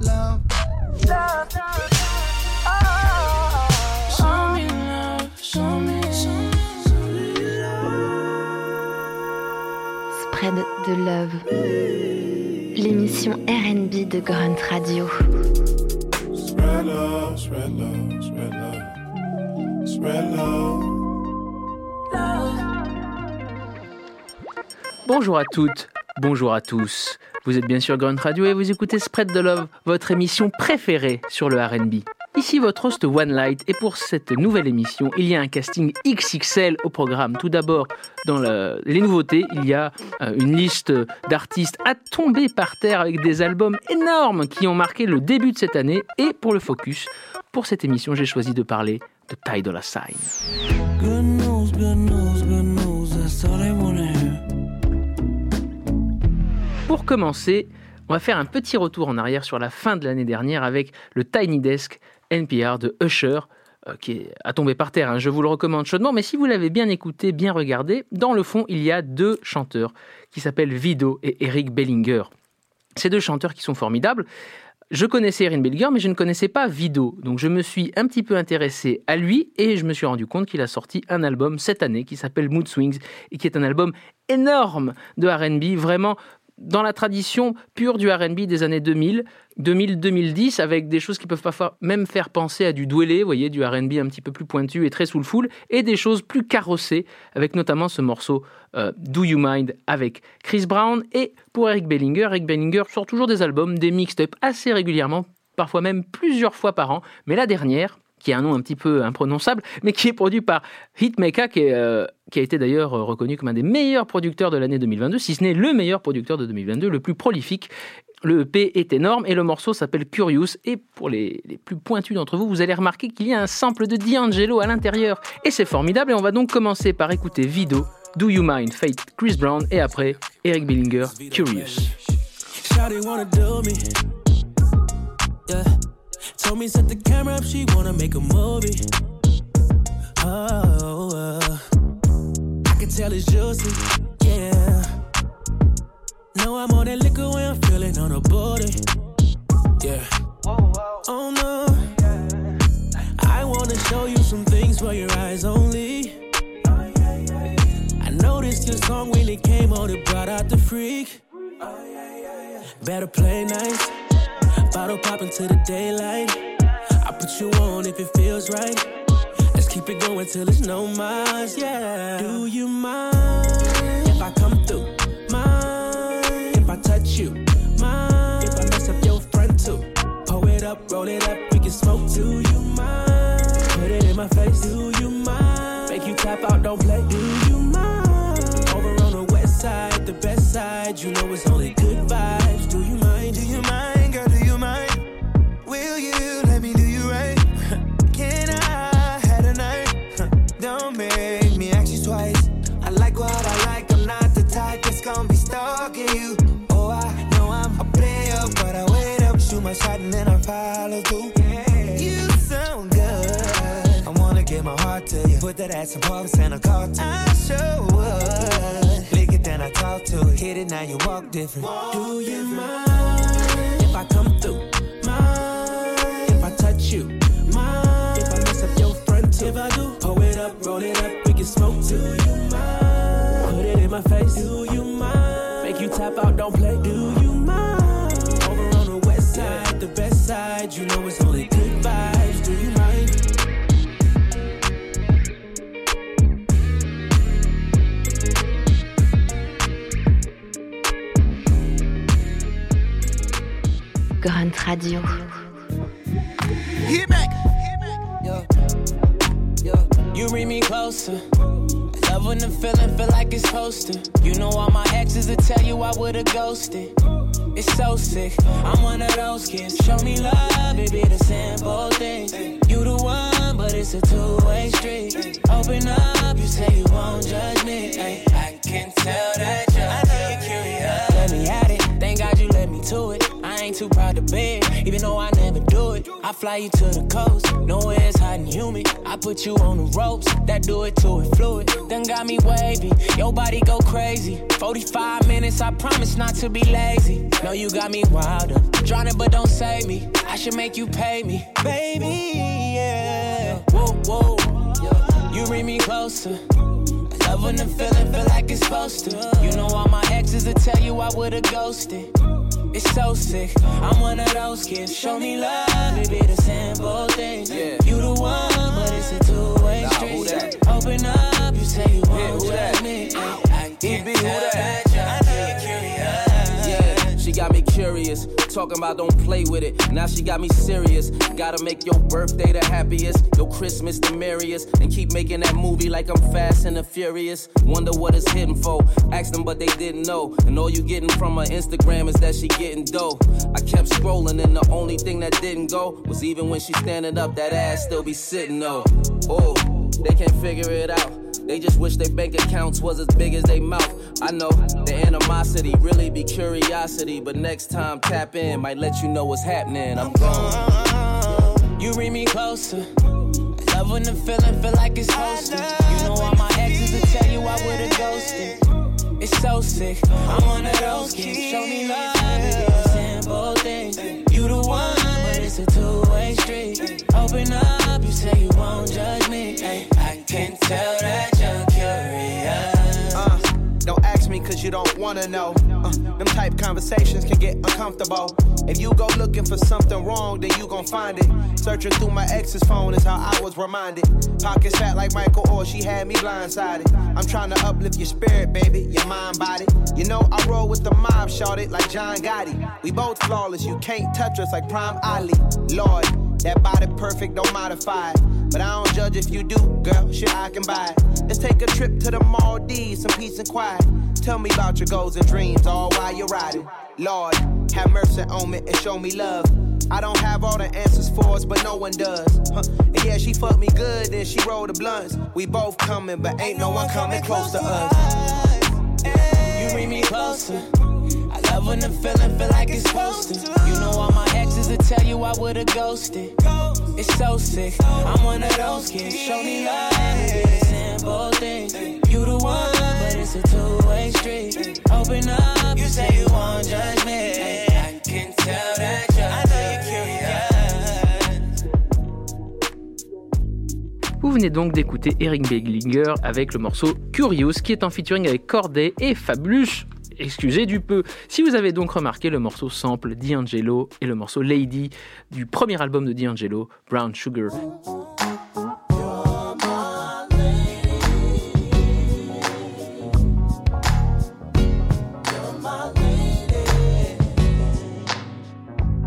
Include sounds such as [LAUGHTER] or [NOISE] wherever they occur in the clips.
love. Love, love. Spread de Love. L'émission RB de Grunt Radio. Spread love, spread love, spread love. Spread love. Bonjour à toutes, bonjour à tous. Vous êtes bien sûr Grunt Radio et vous écoutez Spread the Love, votre émission préférée sur le RB. Ici votre host One Light et pour cette nouvelle émission, il y a un casting XXL au programme. Tout d'abord, dans le- les nouveautés, il y a euh, une liste d'artistes à tomber par terre avec des albums énormes qui ont marqué le début de cette année. Et pour le focus, pour cette émission, j'ai choisi de parler de Ty Dolla Sign. Pour commencer, on va faire un petit retour en arrière sur la fin de l'année dernière avec le Tiny Desk NPR de Usher, euh, qui à tomber par terre. hein. Je vous le recommande chaudement, mais si vous l'avez bien écouté, bien regardé, dans le fond, il y a deux chanteurs qui s'appellent Vido et Eric Bellinger. Ces deux chanteurs qui sont formidables. Je connaissais Erin Bellinger, mais je ne connaissais pas Vido. Donc je me suis un petit peu intéressé à lui et je me suis rendu compte qu'il a sorti un album cette année qui s'appelle Mood Swings et qui est un album énorme de RB, vraiment dans la tradition pure du R&B des années 2000, 2000-2010, avec des choses qui peuvent parfois même faire penser à du dwellé, vous voyez, du R&B un petit peu plus pointu et très soulful, et des choses plus carrossées, avec notamment ce morceau euh, Do You Mind avec Chris Brown. Et pour Eric Bellinger, Eric Bellinger sort toujours des albums, des mixtapes assez régulièrement, parfois même plusieurs fois par an, mais la dernière, qui a un nom un petit peu imprononçable, mais qui est produit par Hitmaker, qui, est, euh, qui a été d'ailleurs euh, reconnu comme un des meilleurs producteurs de l'année 2022, si ce n'est le meilleur producteur de 2022, le plus prolifique. Le EP est énorme et le morceau s'appelle Curious. Et pour les, les plus pointus d'entre vous, vous allez remarquer qu'il y a un sample de D'Angelo à l'intérieur. Et c'est formidable. Et on va donc commencer par écouter Vido, Do You Mind, Fate, Chris Brown et après Eric Bellinger, Curious. Can tell it's juicy. Yeah. Know I'm on that liquor when I'm feeling on her booty. Yeah. Oh no. I wanna show you some things for your eyes only. I noticed your song when it came on, it brought out the freak. Better play nice. Bottle pop into the daylight. I put you on if it feels right. Keep it going till it's no miles, yeah. Do you mind if I come through? Mind if I touch you? Mind if I mess up your front too? Pull it up, roll it up, we can smoke. Do you mind? Put it in my face. Do you mind? Make you tap out, don't play. Do you mind? Over on the west side, the best side. You know it's only good vibes. Shot, and then I follow through. You sound good. I wanna give my heart to you. Put that ass in Paris and a car to I sure would. Lick it, then I talk to it. Hit it, now you walk different. Do you mind if I come through? Mind if I touch you? Mind if I mess up your front too? If I do, pull it up, roll it up, we can smoke. Do you mind? Put it in my face. Do you mind? Make you tap out, don't play. Do west the best side, you know it's only good vibes. Do you mind? Grunt Radio. Hit back. Yeah. Yeah. You bring me closer. I love when the feeling feel like it's supposed to. You know all my exes will tell you I would've ghosted. It's so sick. I'm one of those kids. Show me love, be the simple things. You the one, but it's a two-way street. Open up, you say you won't judge me. Ay, I can tell that you're curious. Let me at it. Thank God you let me to it. I ain't too proud to beg, even though I never it. I fly you to the coast, nowhere it's hot and humid. I put you on the ropes, that do it to it fluid. Then got me wavy, your body go crazy. 45 minutes, I promise not to be lazy. No, you got me wilder. Drowning, but don't save me. I should make you pay me, baby. Yeah. Whoa, whoa. You bring me closer. Love when the feeling feel like it's supposed to. You know all my exes will tell you I would've ghosted. It's so sick. I'm one of those kids. Show me love, it be the simple things. Yeah. You the one, me curious talking about don't play with it. Now she got me serious. Gotta make your birthday the happiest, your Christmas the merriest, and keep making that movie like I'm fast and the furious. Wonder what it's hidden for. Ask them, but they didn't know. And all you getting from her Instagram is that she getting dough. I kept scrolling, and the only thing that didn't go was even when she standing up, that ass still be sitting though. Oh, they can't figure it out. They just wish their bank accounts was as big as they mouth. I know the animosity really be curiosity, but next time tap in might let you know what's happening. I'm gone. You bring me closer. Love when the feeling feel like it's hosted. You know all my exes will tell you I would've ghosted. It's so sick. I'm one of those kids. Show me love, simple thing. You the one, but it's a two-way street. Open up, you say you you don't wanna know. Uh, them type conversations can get uncomfortable. If you go looking for something wrong, then you gon' find it. Searching through my ex's phone is how I was reminded. Pockets fat like Michael Or, she had me blindsided. I'm trying to uplift your spirit, baby, your mind, body. You know I roll with the mob, shot it like John Gotti. We both flawless, you can't touch us like Prime Ali. Lord, that body perfect, don't modify it. But I don't judge if you do, girl. Shit, I can buy it. Let's take a trip to the Maldives, some peace and quiet. Tell me about your goals and dreams, all while you're riding. Lord, have mercy on me and show me love. I don't have all the answers for us, but no one does. Huh. And yeah, she fucked me good, then she rolled the blunts. We both coming, but ain't no one coming close to us. You bring me closer. Love when the feeling feel like it's supposed to. You know all my exes will tell you I would've ghosted. It's so sick. I'm one of those kids. Show me love, it's a simple thing. You the one, but it's a two-way street. Open up, you say you won't judge me. I can tell that you're, Vous venez donc d'écouter Eric Beglinger avec le morceau Curious qui est en featuring avec Corday et Fabulous excusez du peu. Si vous avez donc remarqué, le morceau sample D'Angelo et le morceau Lady du premier album de D'Angelo, Brown Sugar.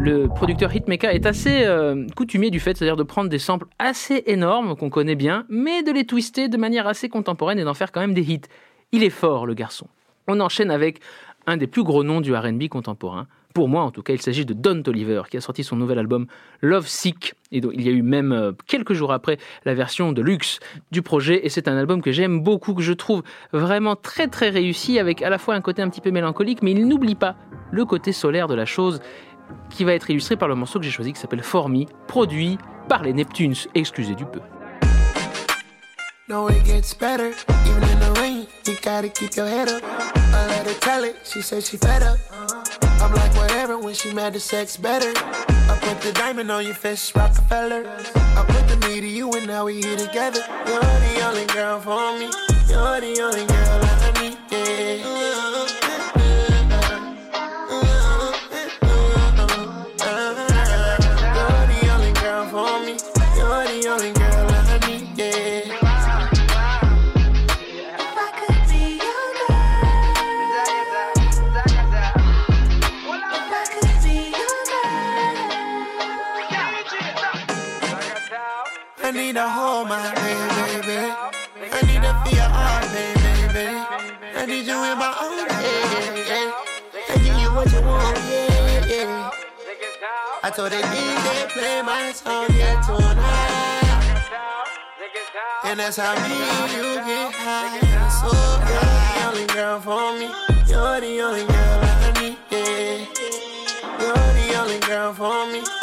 le producteur Hitmaker est assez euh, coutumier du fait, c'est-à-dire de prendre des samples assez énormes qu'on connaît bien, mais de les twister de manière assez contemporaine et d'en faire quand même des hits. Il est fort, le garçon. On enchaîne avec un des plus gros noms du RB contemporain. Pour moi, en tout cas, il s'agit de Don Toliver, qui a sorti son nouvel album Love Sick. Et donc, il y a eu même euh, quelques jours après la version de luxe du projet. Et c'est un album que j'aime beaucoup, que je trouve vraiment très très réussi, avec à la fois un côté un petit peu mélancolique, mais il n'oublie pas le côté solaire de la chose, qui va être illustré par le morceau que j'ai choisi, qui s'appelle For Me, produit par les Neptunes. Excusez du peu. You gotta keep your head up. I let her tell it, she said she fed up. I'm like, whatever, when she mad, the sex better. I put the diamond on your fist, Rockefeller. I put the me to you, and now we here together. You're the only girl for me. You're the only girl I my hand, baby. I need to feel your heart, baby. I need you in my arms, yeah, I give you what you want, yeah, yeah. I told the DJ play my song, yeah, tonight. And that's how me and you get high. So you're the only girl for me. You're the only girl I need, yeah. You're the only girl for me.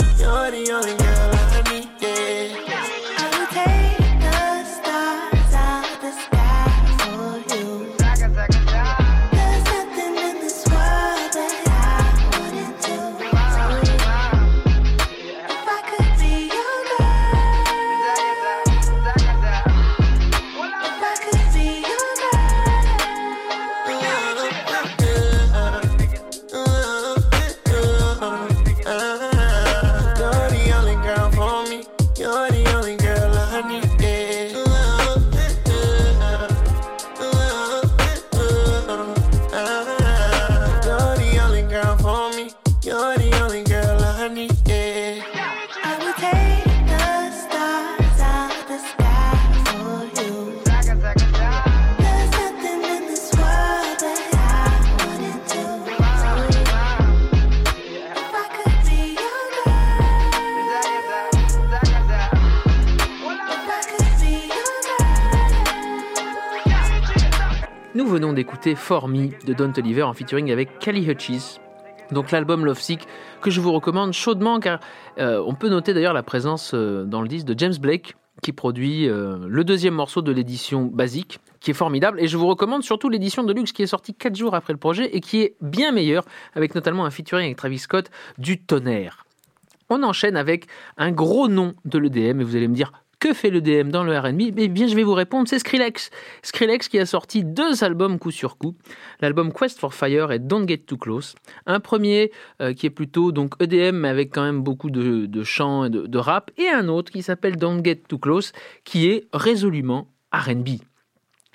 Me de Don Toliver en featuring avec Kelly Hutchis. Donc l'album Love Sick que je vous recommande chaudement car euh, on peut noter d'ailleurs la présence euh, dans le disque de James Blake qui produit euh, le deuxième morceau de l'édition basique qui est formidable et je vous recommande surtout l'édition de luxe qui est sortie 4 jours après le projet et qui est bien meilleure avec notamment un featuring avec Travis Scott du tonnerre. On enchaîne avec un gros nom de l'EDM et vous allez me dire que fait l'EDM dans le R&B Eh bien, je vais vous répondre, c'est Skrillex. Skrillex qui a sorti deux albums coup sur coup, l'album Quest for Fire et Don't Get Too Close. Un premier euh, qui est plutôt donc EDM mais avec quand même beaucoup de, chants et de, rap, et un autre qui s'appelle Don't Get Too Close qui est résolument R&B.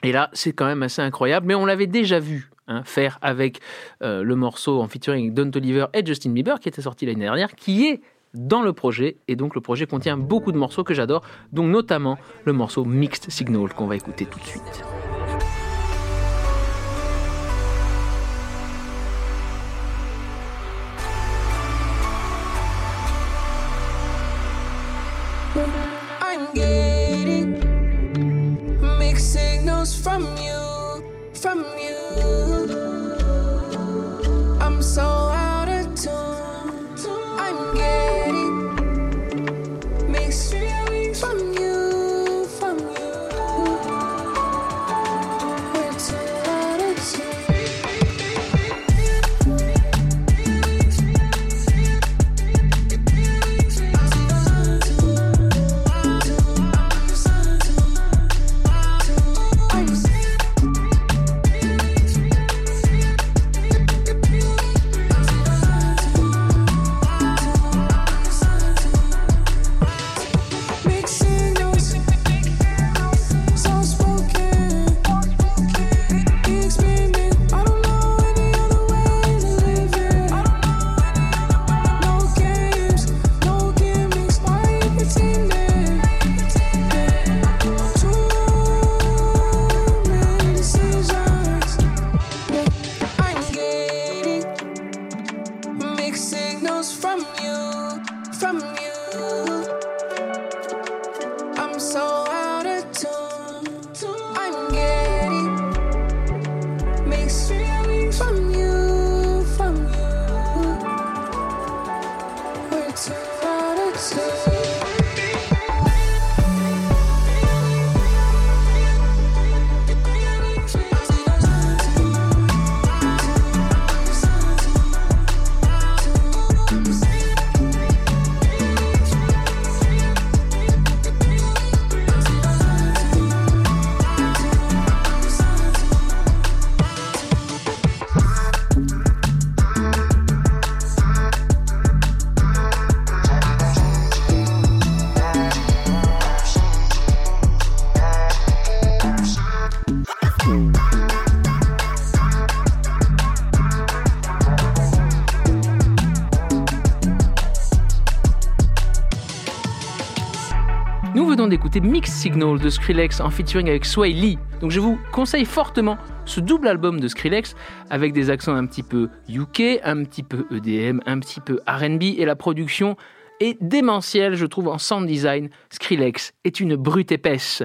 Et là, c'est quand même assez incroyable, mais on l'avait déjà vu hein, faire avec euh, le morceau en featuring Don Toliver et Justin Bieber qui était sorti l'année dernière, qui est dans le projet. Et donc le projet contient beaucoup de morceaux que j'adore, donc notamment le morceau Mixed Signal qu'on va écouter tout de suite. D'écouter Mixed Signal de Skrillex en featuring avec Sway Lee. Donc je vous conseille fortement ce double album de Skrillex avec des accents un petit peu UK, un petit peu EDM, un petit peu RB et la production est démentielle, je trouve, en sound design. Skrillex est une brute épaisse.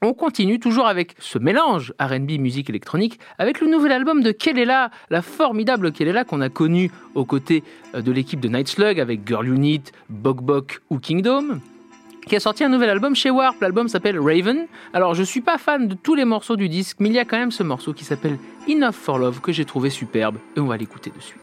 On continue toujours avec ce mélange R&B musique électronique avec le nouvel album de Kelela, la formidable Kelela qu'on a connue aux côtés euh, de l'équipe de Night Slug avec Girl Unit, Bok Bok ou Kingdom qui a sorti un nouvel album chez Warp. L'album s'appelle Raven. Alors, je suis pas fan de tous les morceaux du disque, mais il y a quand même ce morceau qui s'appelle Enough for Love que j'ai trouvé superbe et on va l'écouter de suite.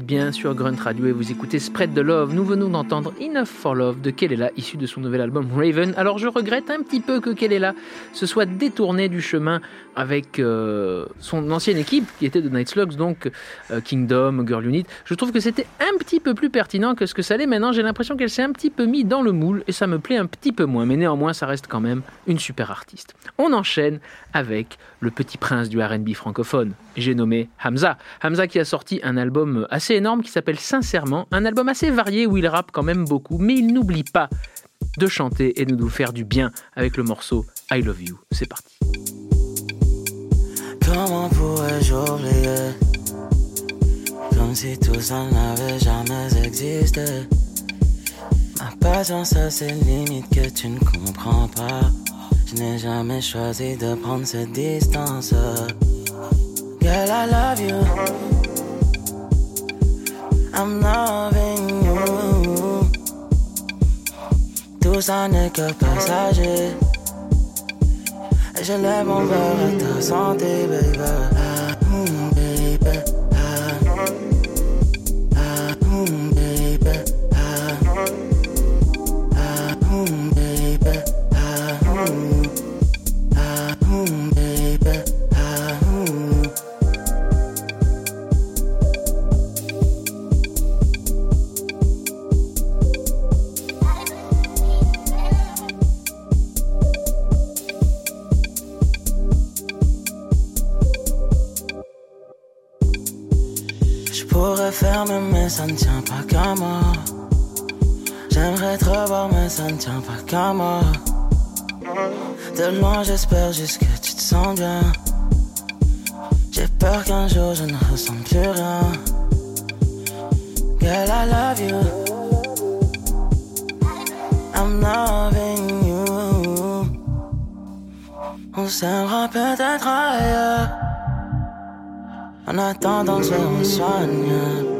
Bien sur Grunt Radio et vous écoutez Spread the Love. Nous venons d'entendre Enough for Love de Kelela, issu de son nouvel album Raven. Alors je regrette un petit peu que Kelela se soit détourné du chemin avec euh, son ancienne équipe qui était de Night Slugs, donc euh, Kingdom, Girl Unit. Je trouve que c'était un petit peu plus pertinent que ce que ça l'est maintenant. J'ai l'impression qu'elle s'est un petit peu mis dans le moule et ça me plaît un petit peu moins. Mais néanmoins, ça reste quand même une super artiste. On enchaîne avec le petit prince du RB francophone. J'ai nommé Hamza. Hamza qui a sorti un album assez énorme qui s'appelle Sincèrement, un album assez varié où il rappe quand même beaucoup, mais il n'oublie pas de chanter et de nous faire du bien avec le morceau I Love You. C'est parti. Comment pourrais-je oublier? Comme si jamais existé Ma patience a ses limites que tu ne comprends pas Je n'ai jamais choisi de prendre cette distance Girl, I love you. I'm loving you. Tout ça n'est que passager. Et je lève mon à ta santé, baby. t'entends sur un soignant.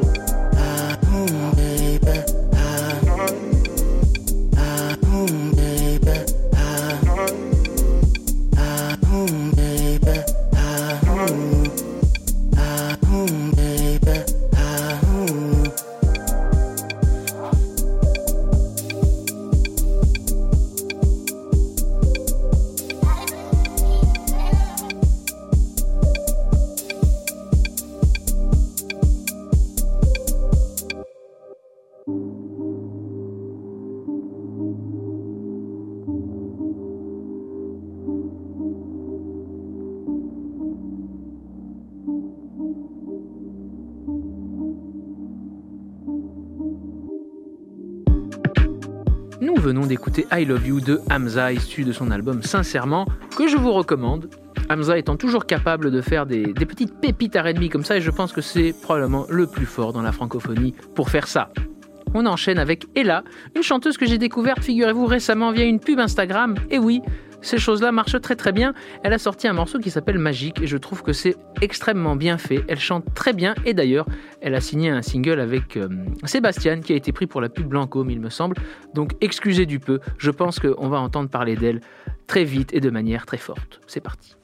Venons d'écouter I Love You de Hamza, issu de son album Sincèrement, que je vous recommande. Hamza étant toujours capable de faire des, petites pépites R&B comme ça, et je pense que c'est probablement le plus fort dans la francophonie pour faire ça. On enchaîne avec Ella, une chanteuse que j'ai découverte, figurez-vous, récemment via une pub Instagram. Et oui, ces choses-là marchent très très bien. Elle a sorti un morceau qui s'appelle Magique et je trouve que c'est extrêmement bien fait. Elle chante très bien et d'ailleurs, elle a signé un single avec euh, Sébastien qui a été pris pour la pub Blancôme, il me semble. Donc excusez du peu, je pense qu'on va entendre parler d'elle très vite et de manière très forte. C'est parti.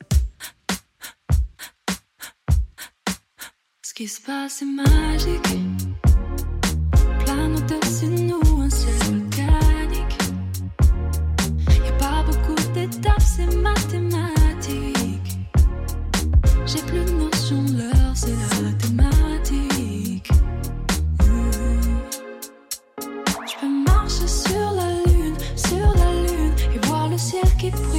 Ce qui se passe est magique. Plane d'étapes, c'est mathématique. J'ai plus de notion de l'heure, c'est la thématique. Je peux marcher sur la lune, sur la lune, et voir le ciel qui brille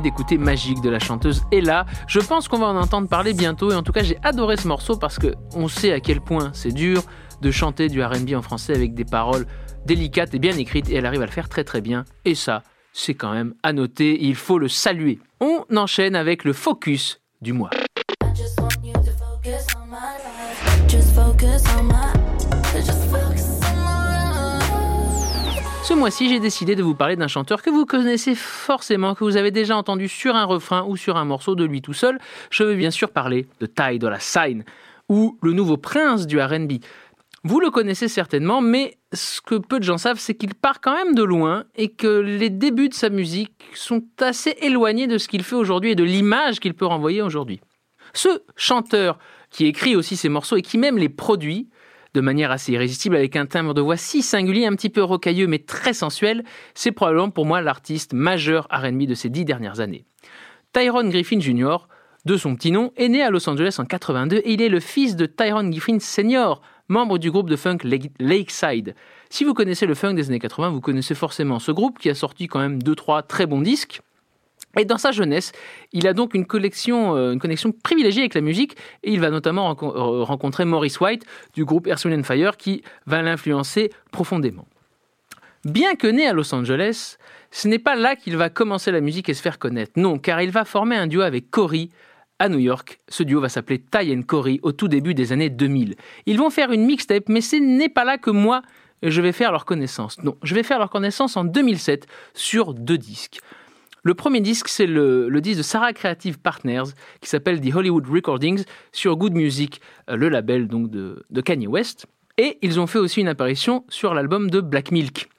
d'écouter Magique de la chanteuse Ella. Je pense qu'on va en entendre parler bientôt et en tout cas j'ai adoré ce morceau parce que on sait à quel point c'est dur de chanter du R&B en français avec des paroles délicates et bien écrites et elle arrive à le faire très très bien et ça c'est quand même à noter, il faut le saluer. On enchaîne avec le focus du mois. Ce mois-ci, j'ai décidé de vous parler d'un chanteur que vous connaissez forcément, que vous avez déjà entendu sur un refrain ou sur un morceau de lui tout seul. Je veux bien sûr parler de Ty Dolla Sign, ou le nouveau prince du R&B. Vous le connaissez certainement, mais ce que peu de gens savent, c'est qu'il part quand même de loin et que les débuts de sa musique sont assez éloignés de ce qu'il fait aujourd'hui et de l'image qu'il peut renvoyer aujourd'hui. Ce chanteur qui écrit aussi ses morceaux et qui même les produit de manière assez irrésistible avec un timbre de voix si singulier, un petit peu rocailleux mais très sensuel, c'est probablement pour moi l'artiste majeur R&B de ces dix dernières années. Tyrone Griffin Jr., de son petit nom, est né à Los Angeles en 82 et il est le fils de Tyrone Griffin Sr., membre du groupe de funk Lake- Lakeside. Si vous connaissez le funk des années 80, vous connaissez forcément ce groupe qui a sorti quand même deux trois très bons disques. Et dans sa jeunesse, il a donc euh, une connexion privilégiée avec la musique et il va notamment euh, rencontrer Maurice White du groupe Earth, Wind Fire qui va l'influencer profondément. Bien que né à Los Angeles, ce n'est pas là qu'il va commencer la musique et se faire connaître. Non, car il va former un duo avec Cory à New York. Ce duo va s'appeler Ty and Cory au tout début des années 2000. Ils vont faire une mixtape, mais ce n'est pas là que moi je vais faire leur connaissance. Non, je vais faire leur connaissance en 2007 sur deux disques. Le premier disque, c'est le, disque de Sarah Creative Partners qui s'appelle The Hollywood Recordings sur Good Music, euh, le label donc de, Kanye West. Et ils ont fait aussi une apparition sur l'album de Black Milk.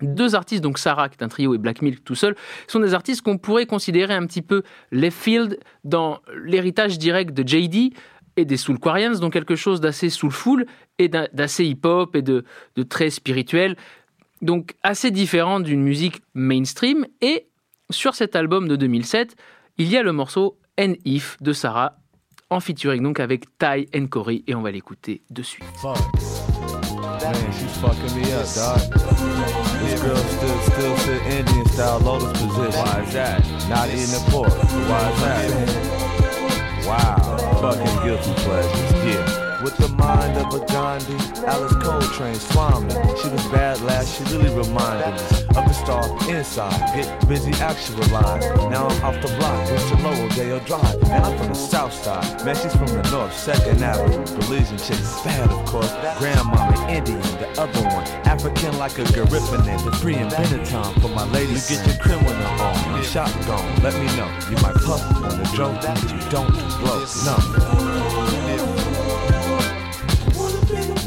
Deux artistes, donc Sarah qui est un trio et Black Milk tout seul, sont des artistes qu'on pourrait considérer un petit peu left field dans l'héritage direct de JD et des Soulquarians, donc quelque chose d'assez soulful et d'assez hip-hop et de, de très spirituel, donc assez différent d'une musique mainstream. Et sur cet album de 2007, il y a le morceau N If de Sarah en featuring donc avec Ty and Cory et on va l'écouter de suite. Fuck. Man, she's fucking me up, dog. This girl still still sit Indian style lotus position. Why is that? Not eating the pork. Why is that? Wow. Fucking guilty pleasures. Yeah. With the mind of a Gandhi, Alice Coltrane swam She was bad last, she really reminded me of the star inside. Get busy actualized. Now I'm off the block, it's a Lowell Dale Drive. And I'm from the south side. Man, she's from the north, second avenue. Belizean chick, bad of course. Grandmama Indian, the other one. African like a Gariffin and the free and Benetton for my ladies. You get your criminal on, I'm shotgun. Let me know. You might puff on the but you don't blow. No.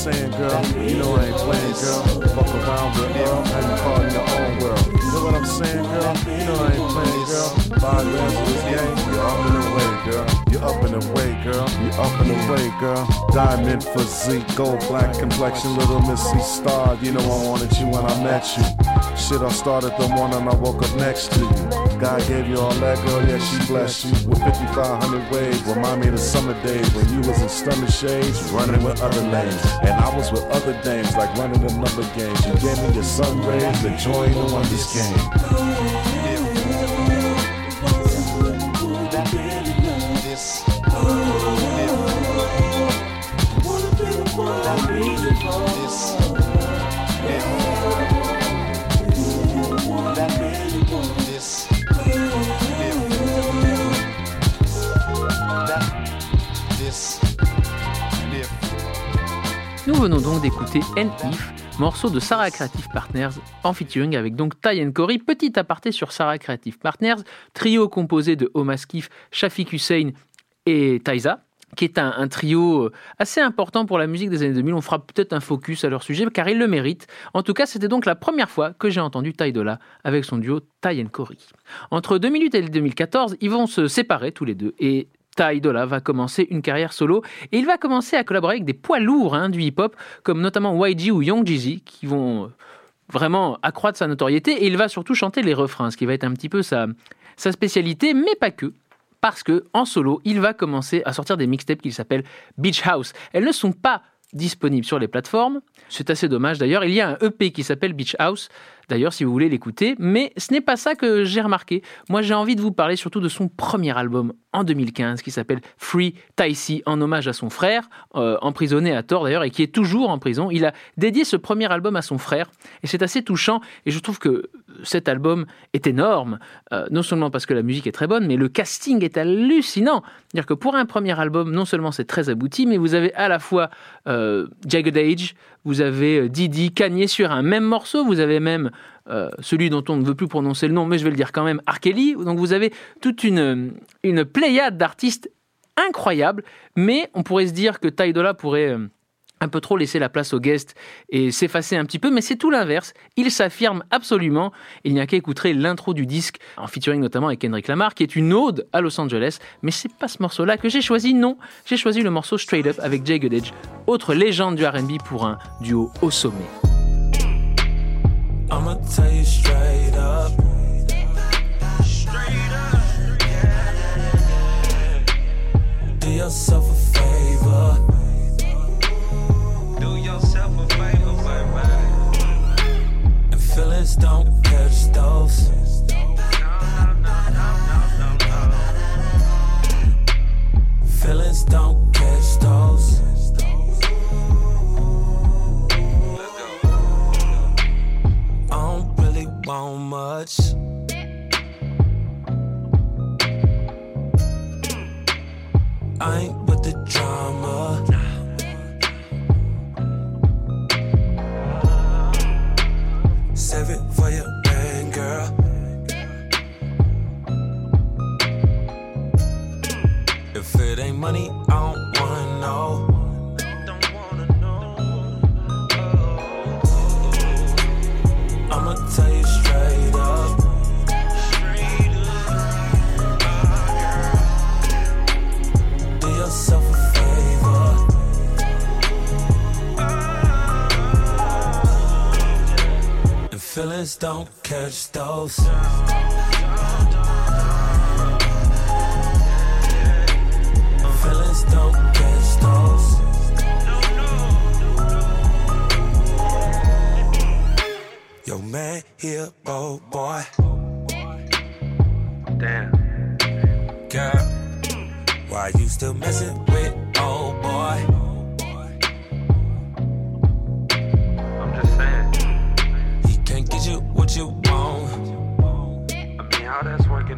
saying, girl? You know I ain't playing, girl. Fuck around with Earl, have you caught in your own world. Hear what I'm saying, girl? You know I ain't playing, girl. Five grams Up and away, girl. You're up and away, girl. Diamond physique, gold black complexion, little Missy Star. You know I wanted you when I met you. Shit, I started the morning I woke up next to you. God gave you all that, girl, yeah, she blessed you with 5,500 waves. Remind me of the summer days when you was in stunning shades, running with other lanes. And I was with other dames, like running the number games. You gave me your sun rays, the joy in the wonders game. Venons donc d'écouter N If morceau de Sarah Creative Partners en featuring avec donc Ty and Corey. Petit aparté sur Sarah Creative Partners, trio composé de Omar Skif, Shafiq Hussein et Taïza qui est un, trio euh, assez important pour la musique des années 2000. On fera peut-être un focus à leur sujet car ils le méritent. En tout cas, c'était donc la première fois que j'ai entendu Ty Dolla avec son duo Ty and Corey. Entre 2008 et 2014, ils vont se séparer tous les deux et Ty Dolla va commencer une carrière solo et il va commencer à collaborer avec des poids lourds hein, du hip-hop comme notamment YG ou Young Jeezy qui vont euh, vraiment accroître sa notoriété et il va surtout chanter les refrains, ce qui va être un petit peu sa, sa spécialité, mais pas que. Parce que en solo, il va commencer à sortir des mixtapes qui s'appellent Beach House. Elles ne sont pas disponibles sur les plateformes. C'est assez dommage d'ailleurs. Il y a un EP qui s'appelle Beach House. D'ailleurs, si vous voulez l'écouter, mais ce n'est pas ça que j'ai remarqué. Moi, j'ai envie de vous parler surtout de son premier album en 2015 qui s'appelle Free Taisi en hommage à son frère, euh, emprisonné à tort d'ailleurs et qui est toujours en prison. Il a dédié ce premier album à son frère et c'est assez touchant et je trouve que cet album est énorme, euh, non seulement parce que la musique est très bonne, mais le casting est hallucinant. C'est-à-dire que pour un premier album, non seulement c'est très abouti, mais vous avez à la fois euh, Jagged Age, vous avez Didi, Kanye sur un même morceau, vous avez même euh, celui dont on ne veut plus prononcer le nom, mais je vais le dire quand même, R. Kelly. Donc vous avez toute une, une pléiade d'artistes incroyables, mais on pourrait se dire que Ty Dolla pourrait euh, un peu trop laisser la place aux guests et s'effacer un petit peu, mais c'est tout l'inverse. Il s'affirme absolument. Il n'y a qu'à écouter l'intro du disque, en featuring notamment avec Kendrick Lamar, qui est une ode à Los Angeles. Mais c'est pas ce morceau-là que j'ai choisi, non. J'ai choisi le morceau Straight Up avec Jay Goodage, autre légende du R&B pour un duo au sommet. I'ma tell you straight up. Do yourself a favor. Do yourself a favor, baby. And feelings don't catch those. Feelings don't want much. I ain't with the drama. Save it for your man, girl. If it ain't money, I don't wanna know. I'ma tell you feelings don't catch those. Feelings don't catch those. Yo, man, here, oh boy. Damn. Girl, why you still messing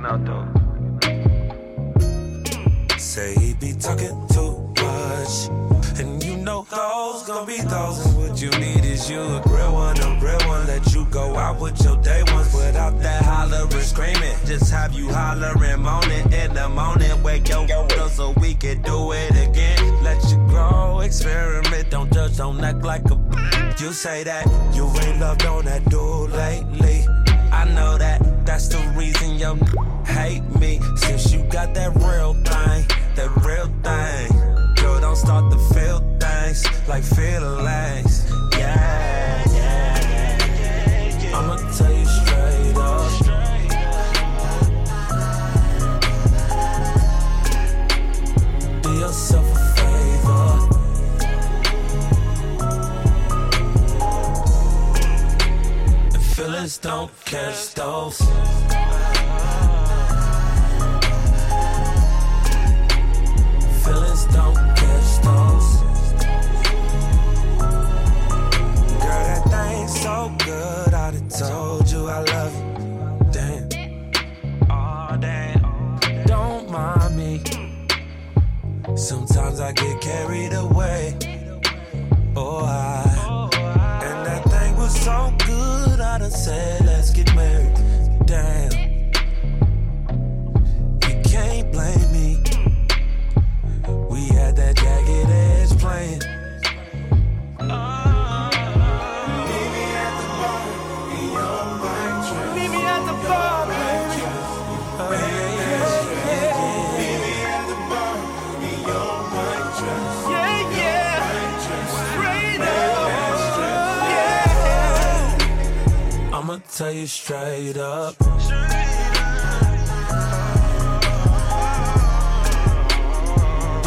out though? Say he be talking too much. And you know those gonna be those. And what you need is you a real one, a real one. Let you go out with your day ones without that hollering, screaming. Just have you hollering, moaning in the morning. Wake your up so we can do it again. Let you grow, experiment. Don't judge, don't act like a. You say that you ain't loved on that dude lately. I know that that's the reason you hate me. Since you got that real thing, that real thing. Girl, don't start to feel things like feelings. Yeah. I'ma tell you straight up. Do yourself Feelings don't catch those. Feelings don't catch those. Girl, that thing so good. I done told you I love you. Damn. Don't mind me. Sometimes I get carried away. Oh, I. And that thing tell said, let's get married. Damn. Straight up.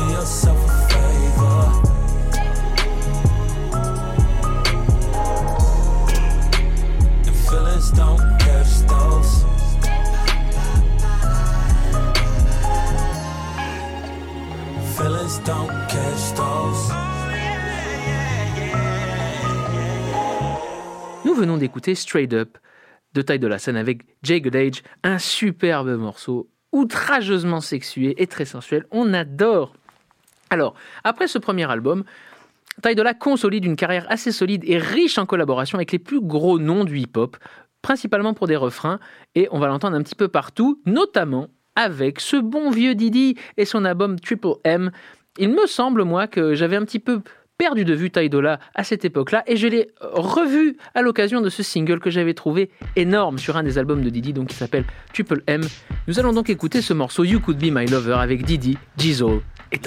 Yourself a favor. Don't those. Nous venons d'écouter Straight Up de Taille de la scène avec Jay Goodage, un superbe morceau outrageusement sexué et très sensuel. On adore. Alors, après ce premier album, Ty Dolla consolide une carrière assez solide et riche en collaboration avec les plus gros noms du hip-hop, principalement pour des refrains, et on va l'entendre un petit peu partout, notamment avec ce bon vieux Didi et son album Triple M. Il me semble, moi, que j'avais un petit peu perdu de vue Ty Dolla à cette époque-là, et je l'ai revu à l'occasion de ce single que j'avais trouvé énorme sur un des albums de Didi, donc qui s'appelle Triple M. Nous allons donc écouter ce morceau You Could Be My Lover avec Didi, Jizo et.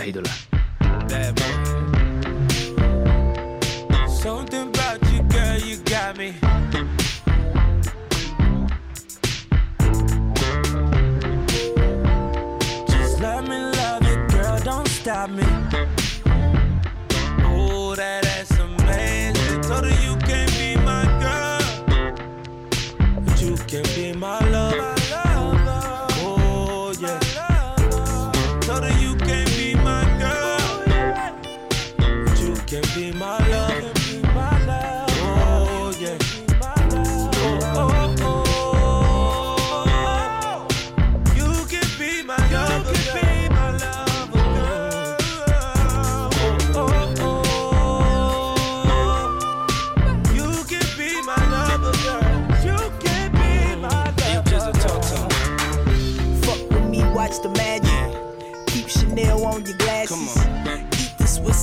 Something can be my lover.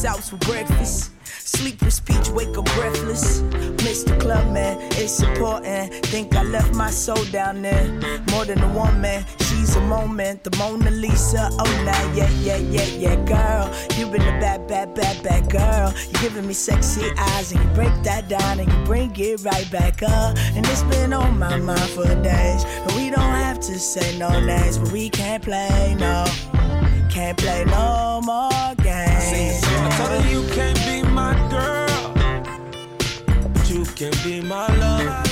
The Swiss for breakfast. Sleep with speech, wake up breathless. Mr. Club man, it's important. Think I left my soul down there. More than a woman, she's a moment. The Mona Lisa, oh nah, yeah, yeah, yeah, yeah, girl. You been a bad, bad, bad, bad girl. You giving me sexy eyes, and you break that down, and you bring it right back up. And it's been on my mind for days. And we don't have to say no names, but we can't play no. Can't play no more games. I told her you can't be my girl, but you can be my lover.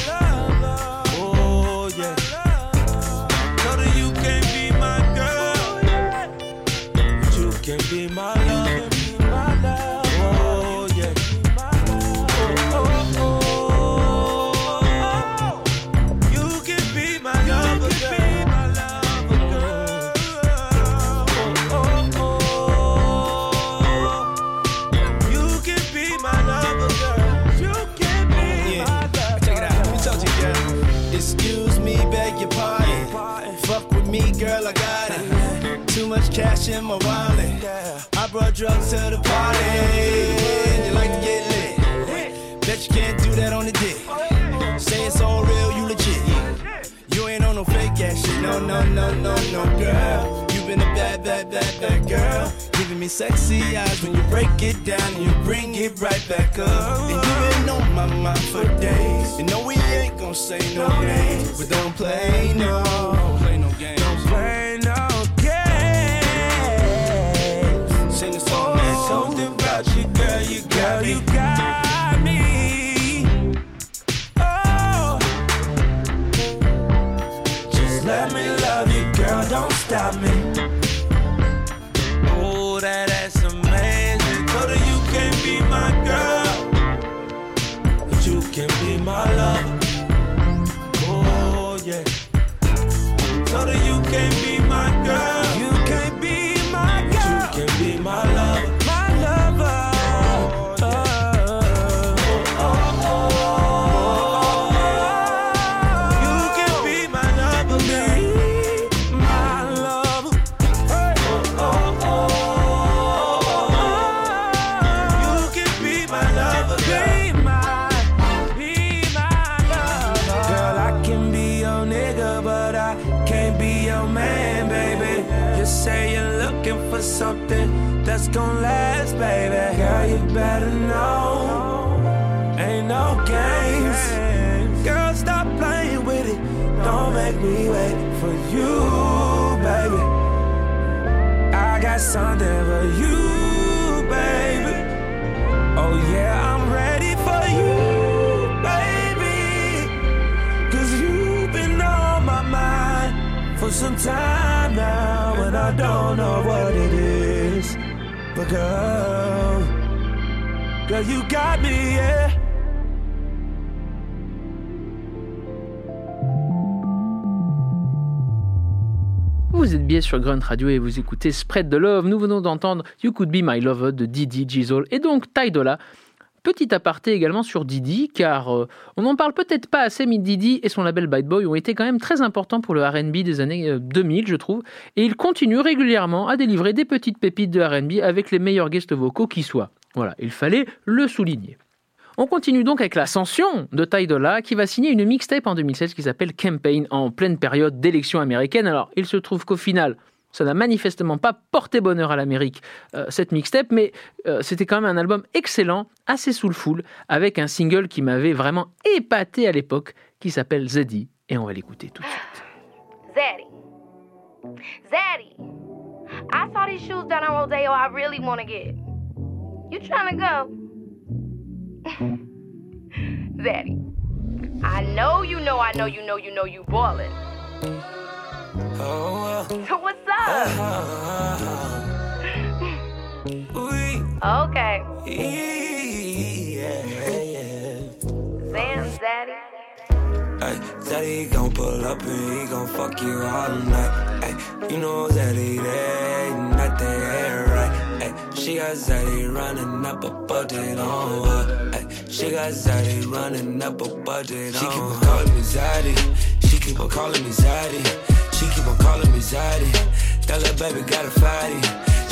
Cash in my wallet. I brought drugs to the party. And you like to get lit. Bet you can't do that on the dick. Say it's all real, you legit. You ain't on no fake ass shit. No, no, no, no, no, girl. You've been a bad, bad, bad, bad girl. Giving me sexy eyes when you break it down and you bring it right back up. And you been on my mind for days. You know we ain't gonna say no names, but don't play no. told about you, girl, you got. You got it. That's gonna last, baby. Girl, you better know. Ain't no games. Girl, stop playing with it. Don't make me wait for you, baby. I got something for you, baby. Oh yeah, I'm ready for you, baby. Cause you've been on my mind for some time now, and I don't know what it is. But girl, girl, you got me, yeah. Vous êtes bien sur Grunt Radio et vous écoutez Spread the Love. Nous venons d'entendre You Could Be My Lover de Didi Jizzle et donc Ty Dolla. Petit aparté également sur Didi, car euh, on n'en parle peut-être pas assez, mais Didi et son label Bad Boy ont été quand même très importants pour le RB des années euh, 2000, je trouve, et il continue régulièrement à délivrer des petites pépites de RB avec les meilleurs guests vocaux qui soient. Voilà, il fallait le souligner. On continue donc avec l'ascension de Ty Dolla qui va signer une mixtape en 2016 qui s'appelle Campaign en pleine période d'élection américaine. Alors, il se trouve qu'au final, ça n'a manifestement pas porté bonheur à l'Amérique, euh, cette mixtape, mais euh, c'était quand même un album excellent, assez soulful, avec un single qui m'avait vraiment épaté à l'époque, qui s'appelle Zeddy, et on va l'écouter tout de suite. [GASPS] Zaddy. Zaddy. I saw these shoes down on Rodeo I really want to get. You trying to go? [LAUGHS] Zaddy. I know you know, I know you know, you know you ballin'. Oh, So what's up? [LAUGHS] Okay. Sam, Zaddy. Ay, Zaddy gon' pull up and he gon' fuck you all night. Ay, you know Zaddy there ain't nothing ain't right. Ay, she got Zaddy running up a budget on her. Ay, she got Zaddy running up a budget on her. She keep on calling me Zaddy. She keep on calling me Zaddy. She keep on calling me Zaddy. That little baby got a fatty.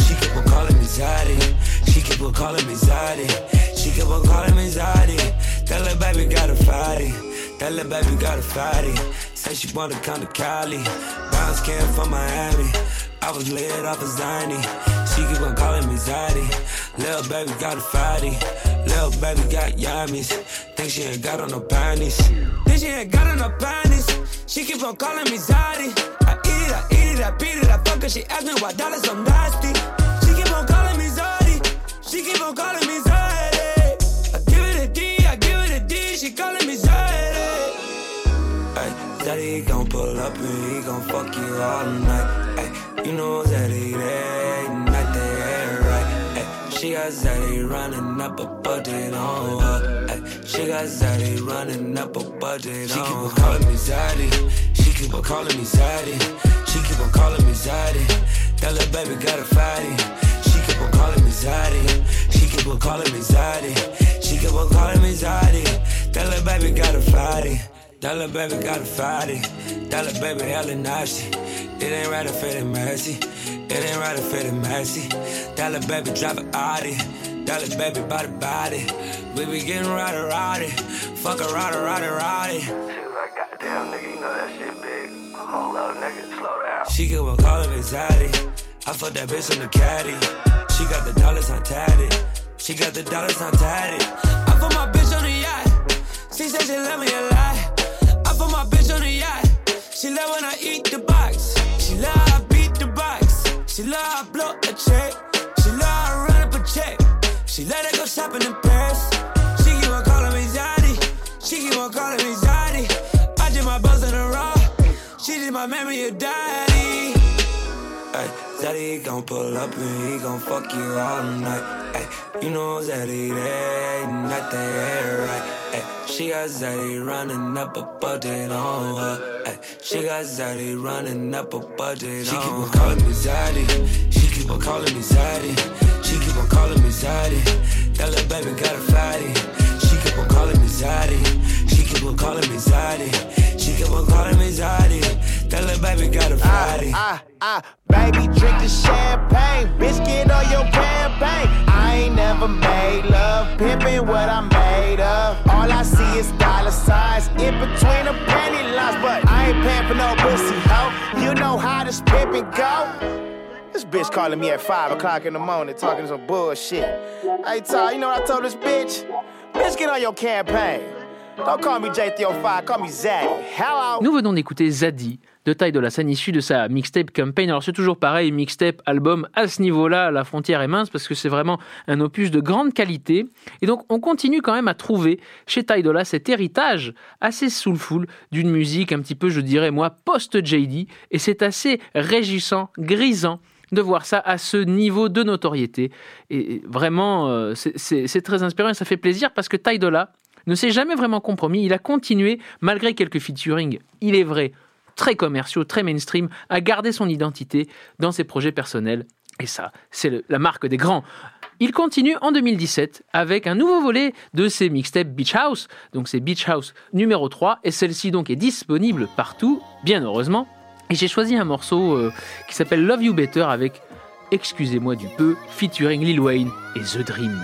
She keep on calling me Zaddy. She keep on calling me Zaddy. She keep on calling me Zaddy. That little baby got a fatty. That little baby got a fatty. Say she wanna come to Cali. Bounce came from Miami. I was lit off a Zany. She keep on calling me Zaddy. Little baby got a fatty. Little baby got yummies. Think she ain't got on no panties. Think she ain't got on no panties. She keep on calling me Zaddy. I eat it, I eat it, I beat it, I fuck her. She ask me why dollars so nasty. She keep on calling me Zaddy. She keep on calling me Zaddy. I give it a D, I give it a D. She calling me Zaddy. Ay, Zaddy gon' pull up and he gon' fuck you all night. Ay, you know Zaddy there ain't nothing ain't right. Ay, she got Zaddy running up a budget on her. Ay, she got Zaddy running up a budget she on her. She keep on calling me Zaddy. She keep on calling me Zaddy. She keep on calling me Zaddy. That little baby got a fatty. She keep on calling me Zaddy. She keep on calling me Zaddy. She keep on calling me Zaddy. That little baby got a fatty. That little baby got a fatty. That little baby hella nasty. It ain't right to fit it messy. It ain't right to fit it messy. That little baby drive a Audi. Little baby body body. We be getting rowdy rowdy. Fuck a rowdy rowdy rowdy. Goddamn, nigga, you know that shit She keep on call of anxiety. I fuck that bitch in the caddy. She got the dollars on tatted. She got the dollars on tatted. I put my bitch on the yacht. She said she love me a lot. I put my bitch on the yacht. She love when I eat the box. She love I beat the box. She love I blow a check. She love I run up a check. She let her go shopping in memory of daddy. Ay, Zaddy gon' pull up and he gon' fuck you all night. Ay, you know Zaddy there ain't nothing ain't right. Ay, she got Zaddy running up a budget on her. Ay, she got Zaddy running up a budget she on her. She keep on calling me Zaddy. She keep on calling me Zaddy. She keep on calling me Zaddy. That little baby got a fatty. She keep on calling me Zaddy. She keep on calling me Zaddy. She keep on calling me Zaddy. That little baby got a fatty. Ah, ah, baby, drink the champagne. Biscuit on your campaign. I ain't never made love. Pimpin' what I'm made of. All I see is dollar signs in between the penny lines. But I ain't paying for no pussy, ho. You know how this pimpin' go. This bitch calling me at 5 o'clock in the morning talking some bullshit. Hey, Ty, you know what I told this bitch? Bitch, get on your campaign. Don't call me J305, call me Zach. Hello. Nous venons d'écouter Zaddy de taille de la scène issue de sa mixtape campaign. Alors c'est toujours pareil, mixtape, album, à ce niveau-là, la frontière est mince parce que c'est vraiment un opus de grande qualité. Et donc on continue quand même à trouver chez Ty Dolla cet héritage assez soulful d'une musique un petit peu, je dirais moi, post-JD. Et c'est assez régissant, grisant de voir ça à ce niveau de notoriété. Et vraiment, euh, c'est- très inspirant et ça fait plaisir parce que Ty Dolla ne s'est jamais vraiment compromis. Il a continué, malgré quelques featuring, il est vrai, très commerciaux, très mainstream, à garder son identité dans ses projets personnels. Et ça, c'est la marque des grands. Il continue en 2017 avec un nouveau volet de ses mixtapes Beach House. Donc c'est Beach House numéro 3 et celle-ci donc est disponible partout, bien heureusement. Et j'ai choisi un morceau euh, qui s'appelle Love You Better avec, excusez-moi du peu, featuring Lil Wayne et The Dream.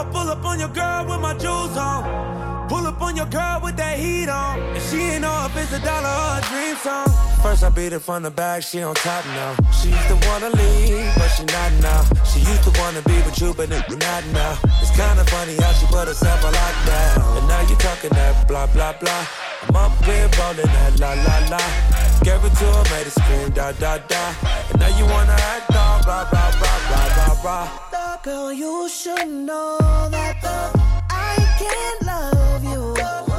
I'ma pull up on your girl with my jewels on. Pull up on your girl with that heat on. And she ain't know if it's a dollar or a dream song. First I beat it from the back, she on top now. She used to wanna leave, but she not now. She used to wanna be with you, but it- not now. It's kinda funny how she put herself on lockdown. And now you talking that blah blah blah. I'm up here rolling that la la la. Gave it to her, made her scream da da da. And now you wanna act rah, rah, rah, rah, rah, rah. Girl, you should know that I can't love you.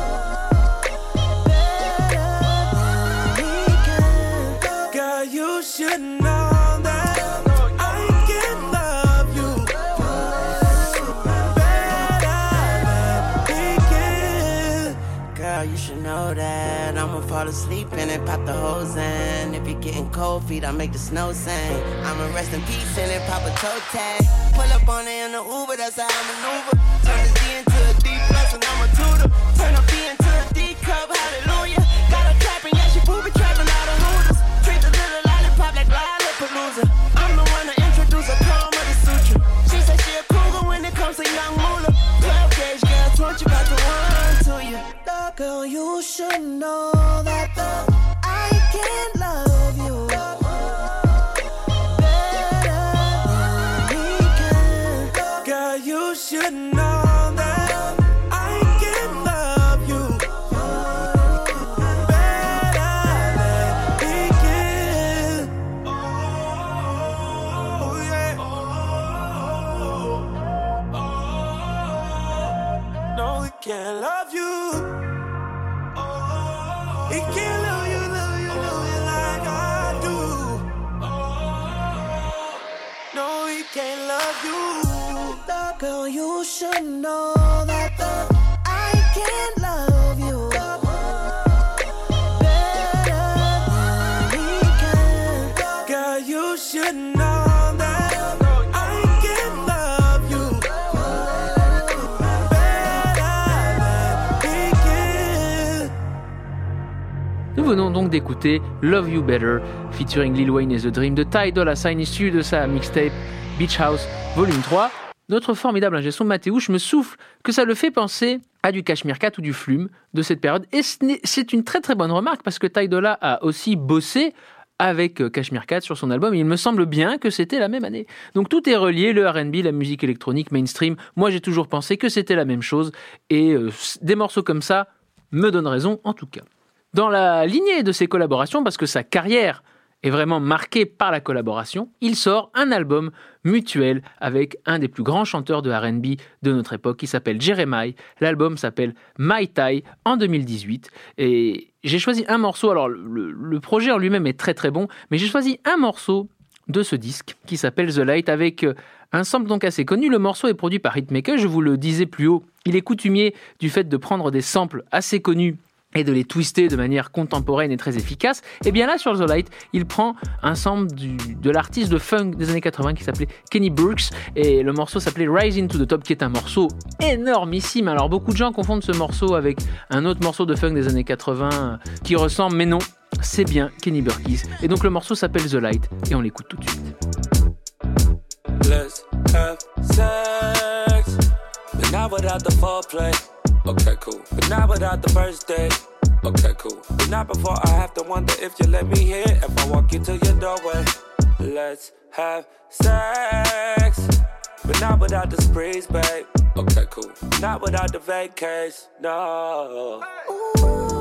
Fall asleep in it, pop the hose in. If you're getting cold feet, I make the snow sing. I'ma rest in peace in it, pop a toe tag. Pull up on it in the Uber, that's how I maneuver. Turn this D into a D plus and I'm a tutor. Turn a B into a D cup, hallelujah. You should know that venons donc d'écouter Love You Better featuring Lil Wayne et The Dream de Ty Dolla Sign issu de sa mixtape Beach House Volume 3. Notre formidable ingé son Mathéouche me souffle que ça le fait penser à du Cashmere Cat ou du Flume de cette période. Et c'est une très très bonne remarque parce que Ty Dolla a aussi bossé avec euh, Cashmere Cat sur son album. Il me semble bien que c'était la même année. Donc tout est relié, le R&B, la musique électronique, mainstream. Moi j'ai toujours pensé que c'était la même chose. Et euh, des morceaux comme ça me donnent raison en tout cas. Dans la lignée de ses collaborations, parce que sa carrière est vraiment marquée par la collaboration, il sort un album mutuel avec un des plus grands chanteurs de RB de notre époque qui s'appelle Jeremiah. L'album s'appelle My Tai en 2018 et j'ai choisi un morceau, alors le, le projet en lui-même est très très bon, mais j'ai choisi un morceau de ce disque qui s'appelle The Light avec euh, un sample donc assez connu. Le morceau est produit par Hitmaker, je vous le disais plus haut. Il est coutumier du fait de prendre des samples assez connus et de les twister de manière contemporaine et très efficace, et bien là sur The Light, il prend un sample de l'artiste de funk des années 80 qui s'appelait Kenny Brooks, et le morceau s'appelait Rising to the Top, qui est un morceau énormissime. Alors beaucoup de gens confondent ce morceau avec un autre morceau de funk des années 80 euh, qui ressemble, mais non. c'est bien Kenny Burkis. Et donc le morceau s'appelle The Light et on l'écoute tout de suite. Okay, cool. But not without the first date. Okay, cool. But not before I have to wonder if you let me hit. If I walk into your doorway. Let's have sex. But not without the sprees, babe. Okay, cool. Not without the vacays. No. It's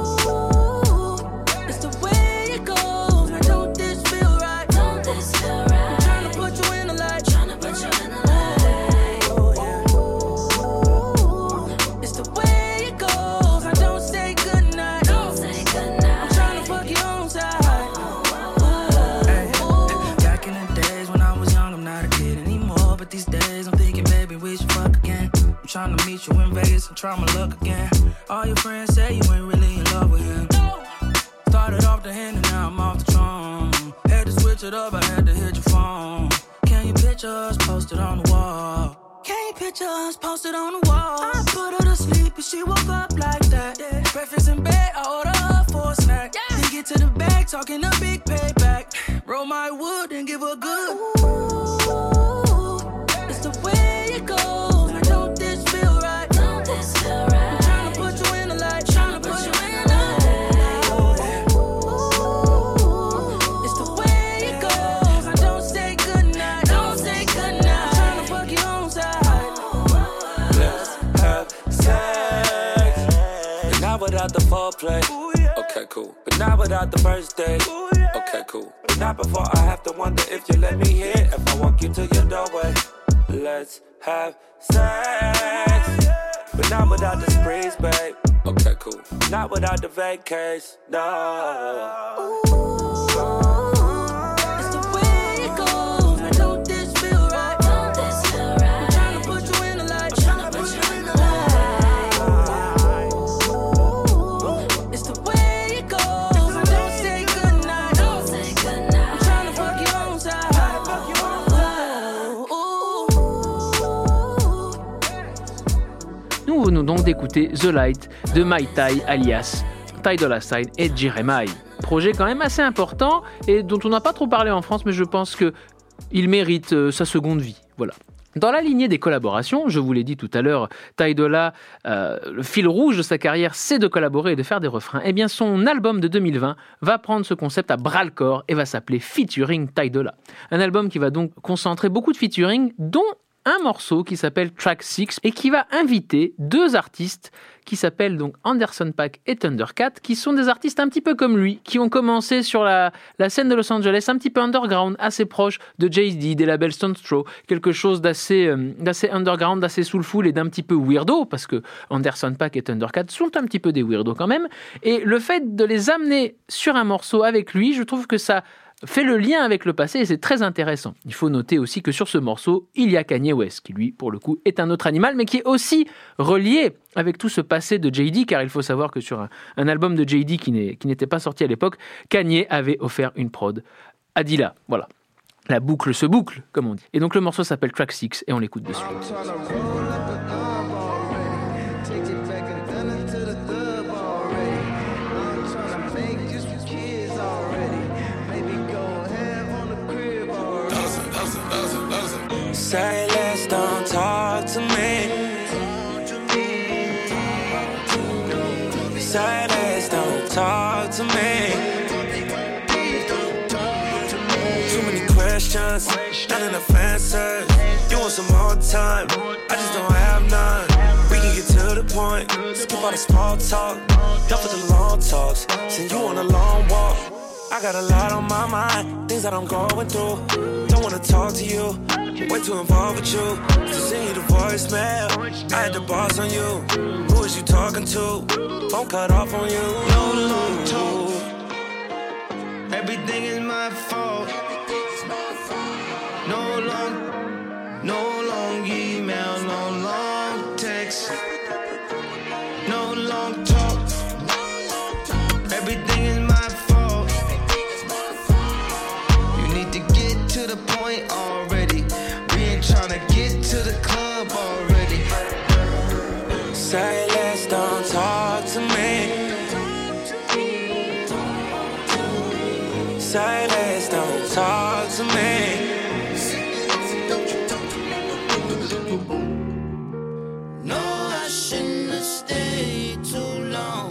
trying to meet you in Vegas and try my luck again. All your friends say you ain't really in love with him. Started off the hand and now I'm off the throne. Had to switch it up, I had to hit your phone. Can you picture us posted on the wall? Can you picture us posted on the wall? I put her to sleep and she woke up like that. Yeah. Breakfast in bed, I order her for a snack. Then get to the bag, talking a big payback. Roll my wood and give her good. It's without the foreplay. Okay, cool. But not without the first date. Okay, cool. But not before I have to wonder if you let me hit. If I walk you to your doorway. Let's have sex. But not without the sprees, babe. Okay, cool. Not without the vacays. No. It's d'écouter The Light de My Tai alias Ty Dolla Sign et Jeremiah. Projet quand même assez important et dont on n'a pas trop parlé en France, mais je pense que il mérite euh, sa seconde vie. Voilà. Dans la lignée des collaborations, je vous l'ai dit tout à l'heure, Ty Dolla, euh, le fil rouge de sa carrière, c'est de collaborer et de faire des refrains. Eh bien, son album de 2020 va prendre ce concept à bras le corps et va s'appeler Featuring Ty Dolla. Un album qui va donc concentrer beaucoup de featuring, dont un morceau qui s'appelle Track 6 et qui va inviter deux artistes qui s'appellent donc Anderson Paak et Thundercat, qui sont des artistes un petit peu comme lui, qui ont commencé sur la, scène de Los Angeles, un petit peu underground, assez proche de Jay-Z, des labels Stone Throw, quelque chose d'assez euh, underground, d'assez soulful et d'un petit peu weirdo, parce que Anderson Paak et Thundercat sont un petit peu des weirdos quand même. Et le fait de les amener sur un morceau avec lui, je trouve que ça fait le lien avec le passé et c'est très intéressant. Il faut noter aussi que sur ce morceau, il y a Kanye West, qui lui, pour le coup, est un autre animal, mais qui est aussi relié avec tout ce passé de JD, car il faut savoir que sur un, album de JD qui n'était pas sorti à l'époque, Kanye avait offert une prod à Dilla. Voilà. La boucle se boucle, comme on dit. Et donc le morceau s'appelle Track 6 et on l'écoute de suite. Less, don't talk to me. Less, don't talk to me. Too many questions, not enough answers. You want some more time? I just don't have none. We can get to the point. Skip all the small talk. Done for the long talks. Send you on a long walk. I got a lot on my mind, things that I'm going through. Don't wanna talk to you, way too involved with you. To send you the voicemail, I had the boss on you. Who is you talking to? Phone cut off on you. No long talk. Everything is my fault. No long, no silence, don't talk to me. No, I shouldn't have stayed too long.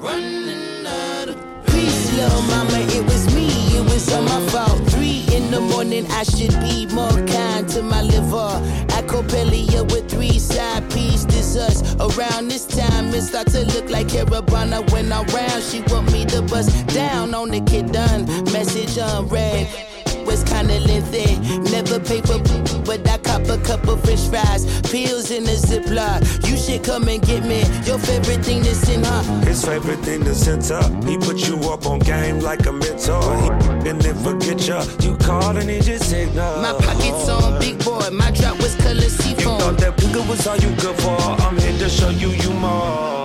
Running out of Peace, little mama, it was me, it was all my fault. In the morning, I should be more kind to my liver. Acopelia with three side pieces, us. Around this time, it start to look like Carabana when I'm round. She want me to bust down on the kid done. Message unread. Was kinda lengthy, never paper, but I cop a couple french fries, pills in a ziploc. You should come and get me your favorite thing that's in her. His favorite thing to center. He put you up on game like a mentor. He and then forget ya. You call and he just ignore. My pockets on big boy, my drop was color You seafoam. thought that nigga was all you good for. I'm here to show you you more.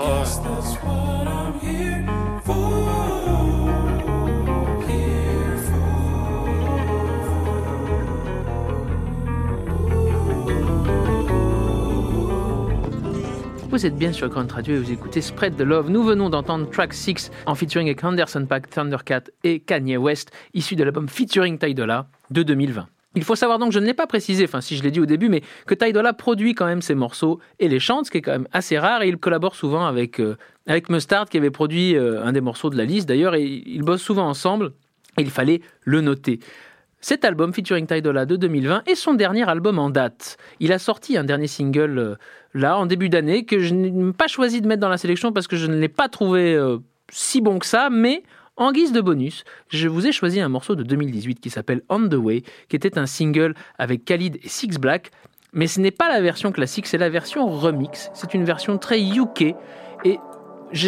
Vous êtes bien sur Grunt Radio et vous écoutez Spread the Love. Nous venons d'entendre track 6 en featuring avec Anderson Paak, Thundercat et Kanye West, issu de l'album Featuring Ty Dolla de 2020. Il faut savoir donc, je ne l'ai pas précisé, enfin si je l'ai dit au début, mais que Ty Dolla produit quand même ses morceaux et les chante, ce qui est quand même assez rare, et il collabore souvent avec, euh, avec Mustard qui avait produit euh, un des morceaux de la liste d'ailleurs, et ils bossent souvent ensemble, et il fallait le noter. Cet album featuring Ty Dolla de 2020 est son dernier album en date. Il a sorti un dernier single euh, là en début d'année que je n'ai pas choisi de mettre dans la sélection parce que je ne l'ai pas trouvé euh, si bon que ça, mais en guise de bonus, je vous ai choisi un morceau de 2018 qui s'appelle On the Way, qui était un single avec Khalid et Six Black. Mais ce n'est pas la version classique, c'est la version remix. C'est une version très UK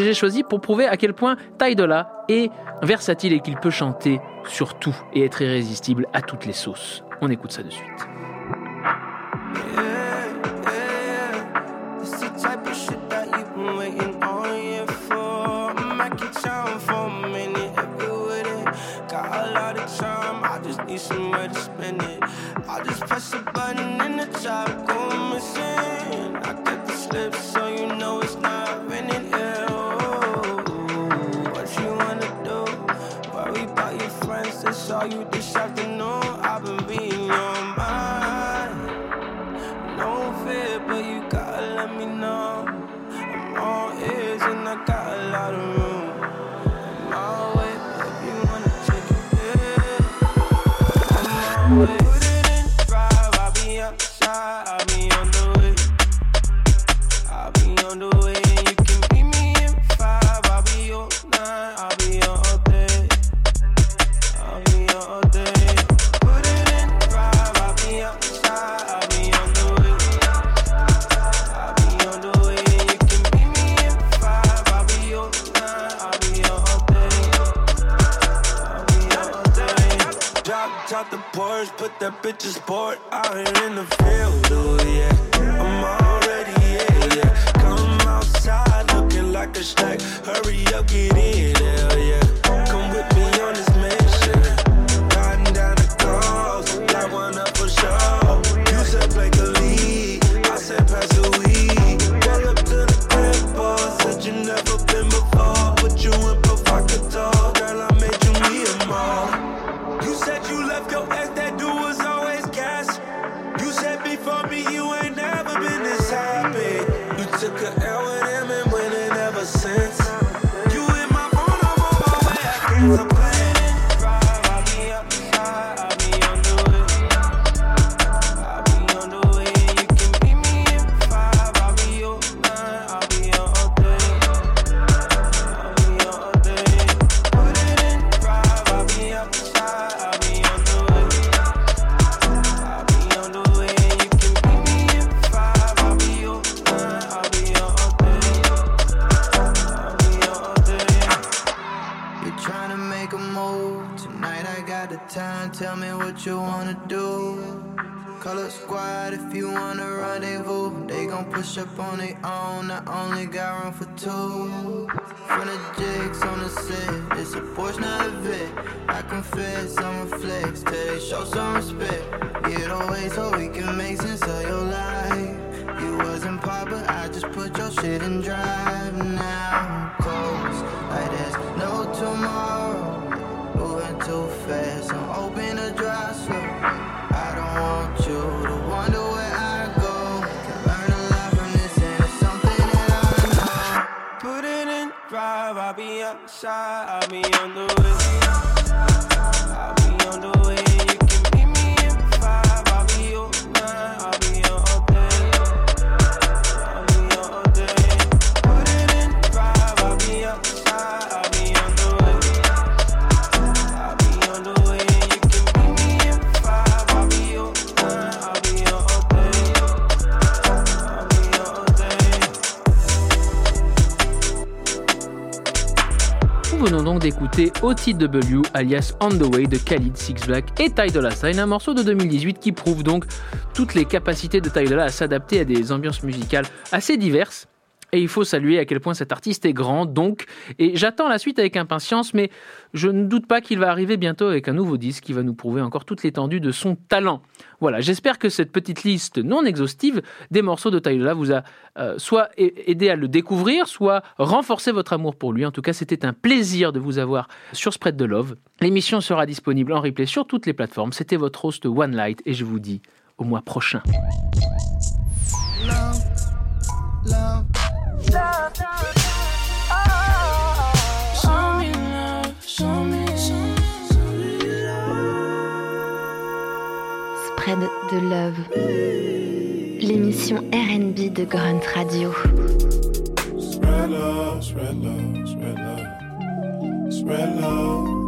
l'ai choisi pour prouver à quel point Ty Dolla est versatile et qu'il peut chanter sur tout et être irrésistible à toutes les sauces. On écoute ça de suite. you Shouldn't drive now, close like there's no tomorrow. Moving too fast, I'm open to drive so I don't want you to wonder where I go. Can learn a lot from this, and it's something that I know. Put it in drive, I'll be outside, I'll be on the way. D'écouter OTW alias On the Way de Khalid Six Black et Ty Dolla Sign, un morceau de 2018 qui prouve donc toutes les capacités de Ty à s'adapter à des ambiances musicales assez diverses. Et il faut saluer à quel point cet artiste est grand, donc, et j'attends la suite avec impatience, mais je ne doute pas qu'il va arriver bientôt avec un nouveau disque qui va nous prouver encore toute l'étendue de son talent. Voilà, j'espère que cette petite liste non exhaustive des morceaux de Tyler vous a euh, soit aidé à le découvrir, soit renforcé votre amour pour lui. En tout cas, c'était un plaisir de vous avoir sur Spread the Love. L'émission sera disponible en replay sur toutes les plateformes. C'était votre host One Light et je vous dis au mois prochain. Love. Show me love, show me, show me Spread de Love. L'émission RB de Grunt Radio. Spread love, spread love, spread love. Spread love.